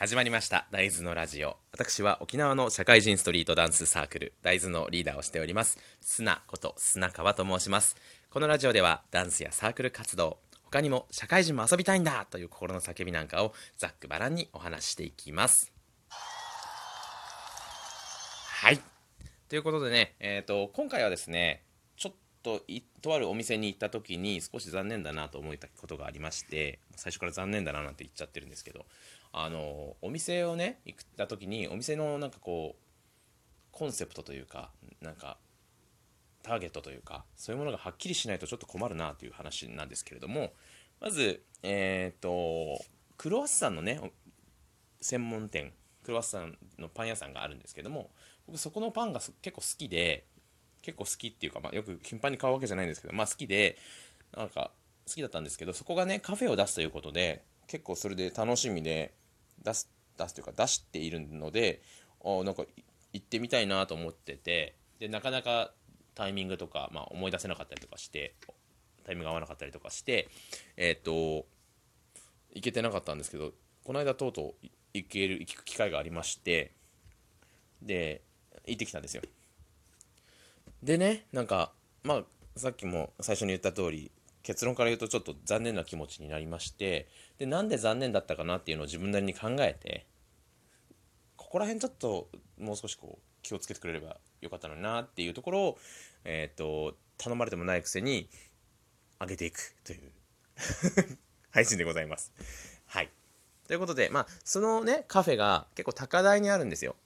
始まりました。大豆のラジオ。私は沖縄の社会人ストリートダンスサークル大豆のリーダーをしております。砂こと砂川と申します。このラジオではダンスやサークル活動他にも社会人も遊びたいんだという心の叫びなんかをざっくばらんにお話していきます。はい。ということでね、えーと、今回はですねちょっととあるお店に行った時に少し残念だなと思ったことがありまして最初から残念だななんて言っちゃってるんですけどあのお店をね行った時にお店のなんかこうコンセプトというかなんかターゲットというかそういうものがはっきりしないとちょっと困るなという話なんですけれどもまずえっ、ー、とクロワッサンのね専門店クロワッサンのパン屋さんがあるんですけども僕そこのパンが結構好きで結構好きっていうか、まあ、よく頻繁に買うわけじゃないんですけどまあ好きでなんか好きだったんですけどそこがねカフェを出すということで結構それで楽しみで出す出すというか出しているのであなんか行ってみたいなと思っててでなかなかタイミングとか、まあ、思い出せなかったりとかしてタイミング合わなかったりとかしてえっ、と行けてなかったんですけどこの間とうとう行ける行く機会がありましてで行ってきたんですよ。でねなんかまあさっきも最初に言った通り結論から言うとちょっと残念な気持ちになりましてでなんで残念だったかなっていうのを自分なりに考えてここら辺ちょっともう少しこう気をつけてくれればよかったのになっていうところを、えっ、ー、と頼まれてもないくせに上げていくという 配信でございます。はい。ということで、まあ、そのね、カフェが結構高台にあるんですよ。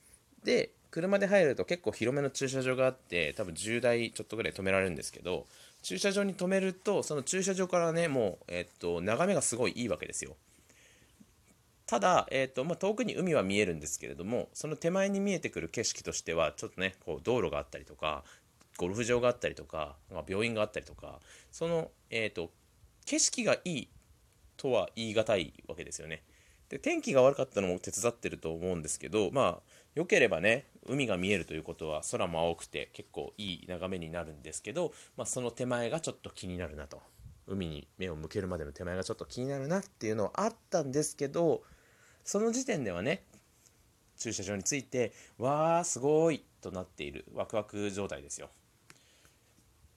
で、車で入ると結構広めの駐車場があって、多分10台ちょっとぐらい止められるんですけど、駐車場に止めるとその駐車場からねもう、えっと、眺めがすごいいいわけですよ。ただ、えっとまあ、遠くに海は見えるんですけれどもその手前に見えてくる景色としてはちょっとねこう道路があったりとかゴルフ場があったりとか、まあ、病院があったりとかその、えっと、景色がいいとは言い難いわけですよね。で天気が悪かったのも手伝ってると思うんですけどまあ良ければね海が見えるということは空も青くて結構いい眺めになるんですけど、まあ、その手前がちょっと気になるなと海に目を向けるまでの手前がちょっと気になるなっていうのはあったんですけどその時点ではね駐車場についてわーすごいとなっているワクワク状態ですよ。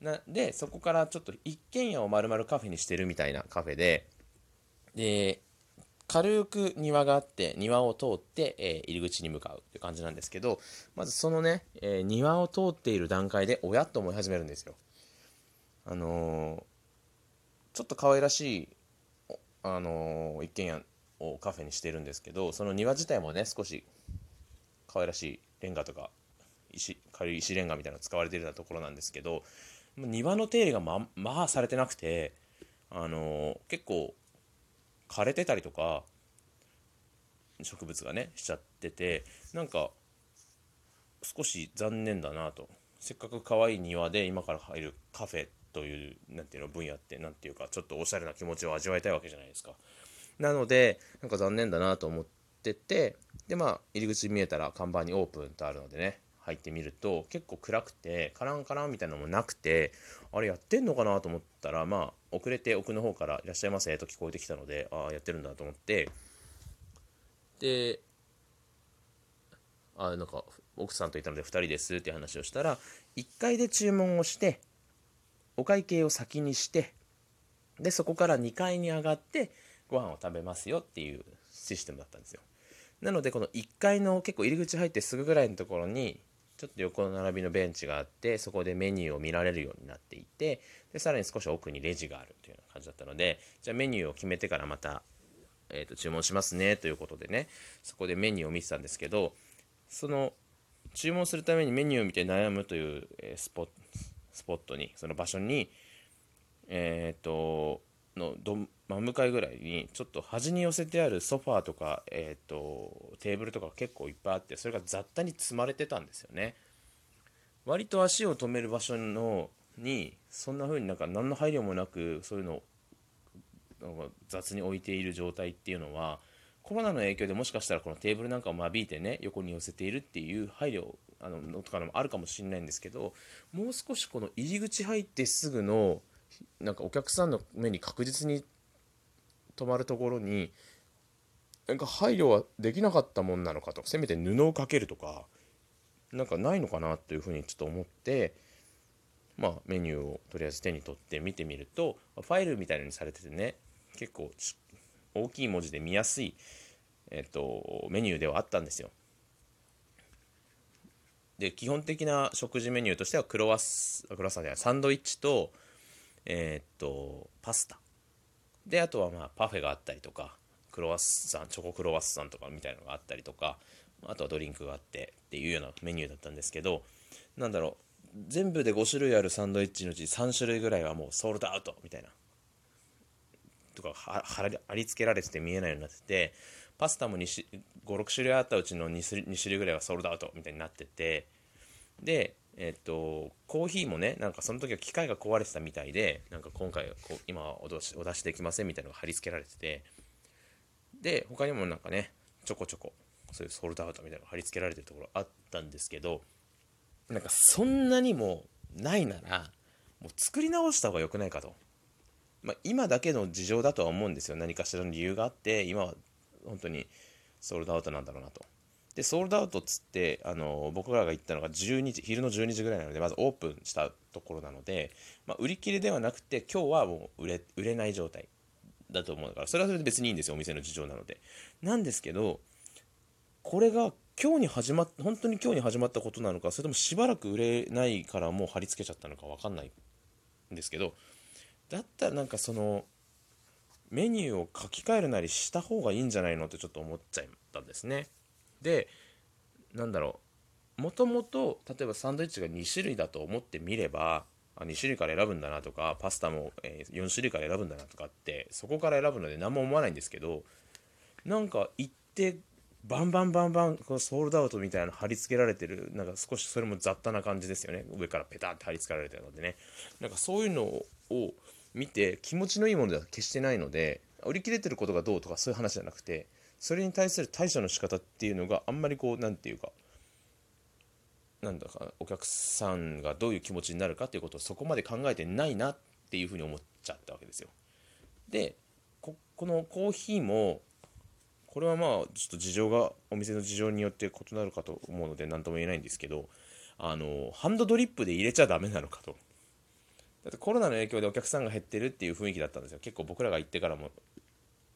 なでそこからちょっと一軒家を丸々カフェにしてるみたいなカフェでで軽く庭があって庭を通って、えー、入り口に向かうって感じなんですけどまずそのね、えー、庭を通っている段階で親と思い始めるんですよ。あのー、ちょっと可愛らしいあの一軒家をカフェにしてるんですけどその庭自体もね少し可愛らしいレンガとか石軽い石レンガみたいなの使われてるようなところなんですけど庭の手入れがままあされてなくてあの結構枯れてたりとか植物がねしちゃっててなんか少し残念だなと。せっかく可愛い庭で今から入るカフェという何ていうの分野って何ていうかちょっとおしゃれな気持ちを味わいたいわけじゃないですか。なのでなんか残念だなと思っててでまあ入り口見えたら看板にオープンとあるのでね入ってみると結構暗くてカランカランみたいなのもなくてあれやってんのかなと思ったらまあ遅れて奥の方から「いらっしゃいませ」と聞こえてきたのでああやってるんだと思って。であなんか奥さんといたので2人ですって話をしたら1階で注文をしてお会計を先にしてでそこから2階に上がってご飯を食べますよっていうシステムだったんですよ。なのでこの1階の結構入り口入ってすぐぐらいのところにちょっと横並びのベンチがあってそこでメニューを見られるようになっていてでさらに少し奥にレジがあるというような感じだったのでじゃあメニューを決めてからまた、えーと、注文しますねということでねそこでメニューを見てたんですけどその注文するためにメニューを見て悩むという、え、スポスポットにその場所にえっ、ー、とのど真向かいぐらいにちょっと端に寄せてあるソファーとか、えーと、テーブルとか結構いっぱいあってそれが雑多に積まれてたんですよね。割と足を止める場所のにそんな風になんか何の配慮もなくそういうのを雑に置いている状態っていうのはコロナの影響でもしかしたらこのテーブルなんかを間引いてね横に寄せているっていう配慮あのとかのもあるかもしれないんですけどもう少しこの入り口入ってすぐのなんかお客さんの目に確実に止まるところになんか配慮はできなかったもんなのかとせめて布をかけるとかなんかないのかなというふうにちょっと思ってまあメニューをとりあえず手に取って見てみるとファイルみたいにされててね結構大きい文字で見やすい、えっと、メニューではあったんですよ。で基本的な食事メニューとしてはクロワックロワッサンじゃないサンドイッチとえー、っとパスタ。であとはまあパフェがあったりとかクロワッサンチョコクロワッサンとかみたいなのがあったりとかあとはドリンクがあってっていうようなメニューだったんですけどなんだろう全部で5種類あるサンドイッチのうち3種類ぐらいはもうソールドアウトみたいなとか貼り付けられてて見えないようになっててパスタも56種類あったうちの 2, 2種類ぐらいはソールドアウトみたいになっててでえっとコーヒーもねなんかその時は機械が壊れてたみたいでなんか今回こう今お出しお出しできませんみたいなのが貼り付けられててで他にもなんかねちょこちょこそういうソールドアウトみたいなのが貼り付けられてるところあったんですけどなんかそんなにもないならもう作り直した方が良くないかと、まあ、今だけの事情だとは思うんですよ。何かしらの理由があって今は本当にソールドアウトなんだろうなと。でソールドアウトっつってあの僕らが行ったのが12時昼の12時ぐらいなのでまずオープンしたところなので、まあ、売り切れではなくて今日はもう売れ売れない状態だと思うからそれはそれで別にいいんですよお店の事情なのでなんですけどこれが今日に始まっ本当に今日に始まったことなのかそれともしばらく売れないからもう貼り付けちゃったのか分かんないんですけどだったらなんかそのメニューを書き換えるなりした方がいいんじゃないのってちょっと思っちゃったんですね。でなんだろうもともと例えばサンドイッチが2種類だと思ってみればあ2種類から選ぶんだなとかパスタも、え4種類から選ぶんだなとかってそこから選ぶので何も思わないんですけどなんか行ってバンバンバンバンこのソールドアウトみたいなの貼り付けられてるなんか少しそれも雑多な感じですよね。上からペタって貼り付けられてるのでね。なんかそういうのを見て気持ちのいいものでは決してないので売り切れてることがどうとかそういう話じゃなくてそれに対する対処の仕方っていうのがあんまりこう何て言うかなんだかお客さんがどういう気持ちになるかっていうことをそこまで考えてないなっていうふうに思っちゃったわけですよ。でこのコーヒーもこれはまあちょっと事情がお店の事情によって異なるかと思うので何とも言えないんですけどあのハンドドリップで入れちゃダメなのかと。だってコロナの影響でお客さんが減ってるっていう雰囲気だったんですよ結構僕らが行ってからも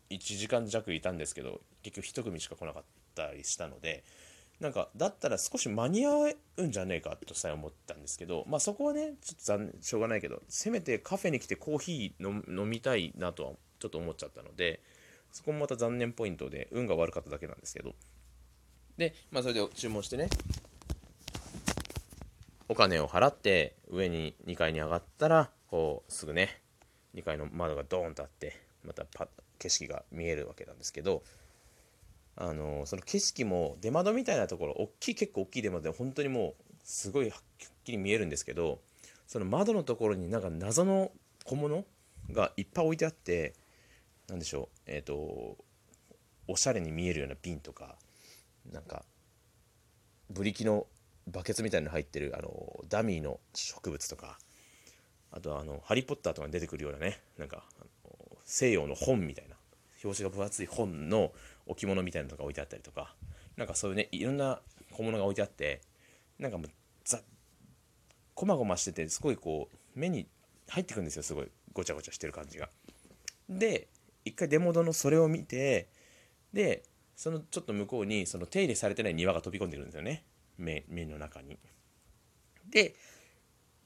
1時間弱いたんですけど結局1組しか来なかったりしたのでなんかだったら少し間に合うんじゃねえかとさえ思ったんですけどまあそこはねちょっと残念しょうがないけどせめてカフェに来てコーヒー飲みたいなとはちょっと思っちゃったのでそこもまた残念ポイントで運が悪かっただけなんですけど。でまあそれで注文してねお金を払って上に2階に上がったらこうすぐね2階の窓がドーンとあってまた景色が見えるわけなんですけどあのその景色も出窓みたいなところ大きい結構大きい出窓で本当にもうすごいはっきり見えるんですけどその窓のところになんか謎の小物がいっぱい置いてあって何でしょうえっ、ー、とおしゃれに見えるような瓶とかなんかブリキのバケツみたいなの入ってるあのダミーの植物とかあとはあの「ハリー・ポッター」とかに出てくるようなねなんか西洋の本みたいな表紙が分厚い本の置物みたいなのが置いてあったりとかなんかそういうねいろんな小物が置いてあってなんかもうザこまごましててすごいこう目に入ってくんですよすごいごちゃごちゃしてる感じが。で一回出戻のそれを見てでそのちょっと向こうにその手入れされてない庭が飛び込んでくるんですよね目目の中に。で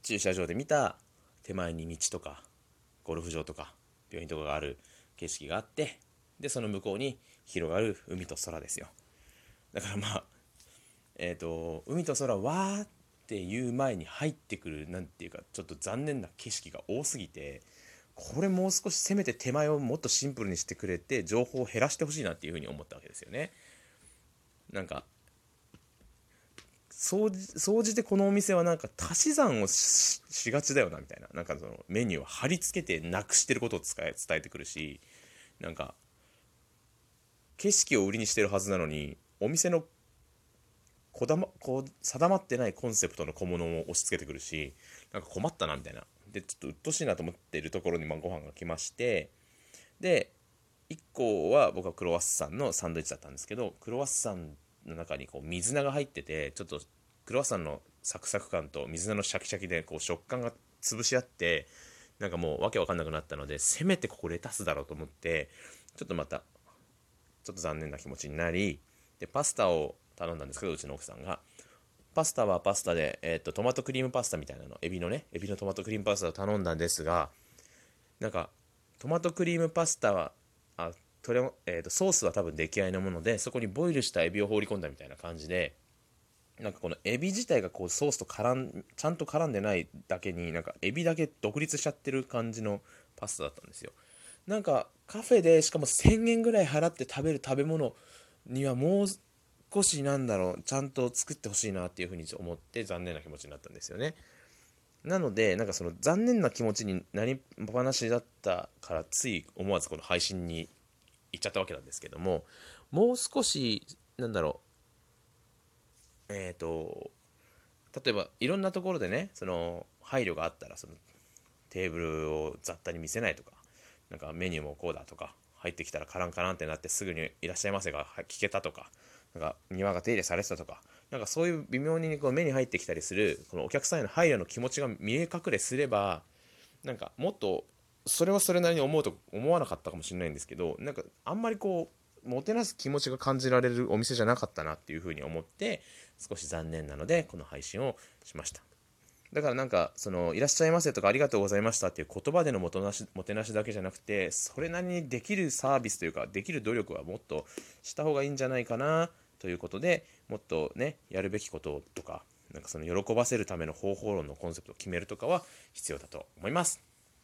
駐車場で見た手前に道とかゴルフ場とか病院とかがある景色があってでその向こうに広がる海と空ですよ。だからまあえっ、ー、と海と空わーっていう前に入ってくる何ていうかちょっと残念な景色が多すぎてこれもう少しせめて手前をもっとシンプルにしてくれて情報を減らしてほしいなっていうふうに思ったわけですよね。なんか総じてこのお店はなんか足し算をしがちだよなみたいな。なんかそのメニューを貼り付けてなくしてることを伝え伝えてくるしなんか景色を売りにしてるはずなのにお店のこだまこう定まってないコンセプトの小物を押し付けてくるしなんか困ったなみたいな。でちょっと鬱陶しいなと思ってるところにまあご飯が来ましてで1個は僕はクロワッサンのサンドイッチだったんですけどクロワッサンの中にこう水菜が入っててちょっとクロワッサンのサクサク感と水菜のシャキシャキでこう食感が潰し合ってなんかもうわけわかんなくなったのでせめてここレタスだろうと思ってちょっとまたちょっと残念な気持ちになりでパスタを頼んだんですけどうちの奥さんが。パスタはパスタで、えーと、トマトクリームパスタみたいなのエビのねエビのトマトクリームパスタを頼んだんですがなんかトマトクリームパスタはあとれ、えーと、ソースは多分出来合いのものでそこにボイルしたエビを放り込んだみたいな感じでなんかこのエビ自体がこうソースと絡んちゃんと絡んでないだけになんかエビだけ独立しちゃってる感じのパスタだったんですよ。なんかカフェでしかも1000円ぐらい払って食べる食べ物にはもう少しなんだろうちゃんと作ってほしいなっていうふうに思って残念な気持ちになったんですよね。なのでなんかその残念な気持ちになりっぱなしだったからつい思わずこの配信に行っちゃったわけなんですけどももう少しなんだろうえっ、ー、と例えばいろんなところでねその配慮があったらそのテーブルを雑多に見せないとかなんかメニューもこうだとか入ってきたらカランカランってなってすぐに「いらっしゃいませ」が聞けたとかなんか庭が手入れされてたとかなんかそういう微妙にこう目に入ってきたりするこのお客さんへの配慮の気持ちが見え隠れすればなんかもっとそれはそれなりに思うと思わなかったかもしれないんですけどなんかあんまりこうもてなす気持ちが感じられるお店じゃなかったなっていうふうに思って少し残念なのでこの配信をしましただからなんかそのいらっしゃいませとかありがとうございましたっていう言葉でのもてなしもてなしだけじゃなくてそれなりにできるサービスというかできる努力はもっとした方がいいんじゃないかなということでもっとねやるべきこととかなんかその喜ばせるための方法論のコンセプトを決めるとかは必要だと思います。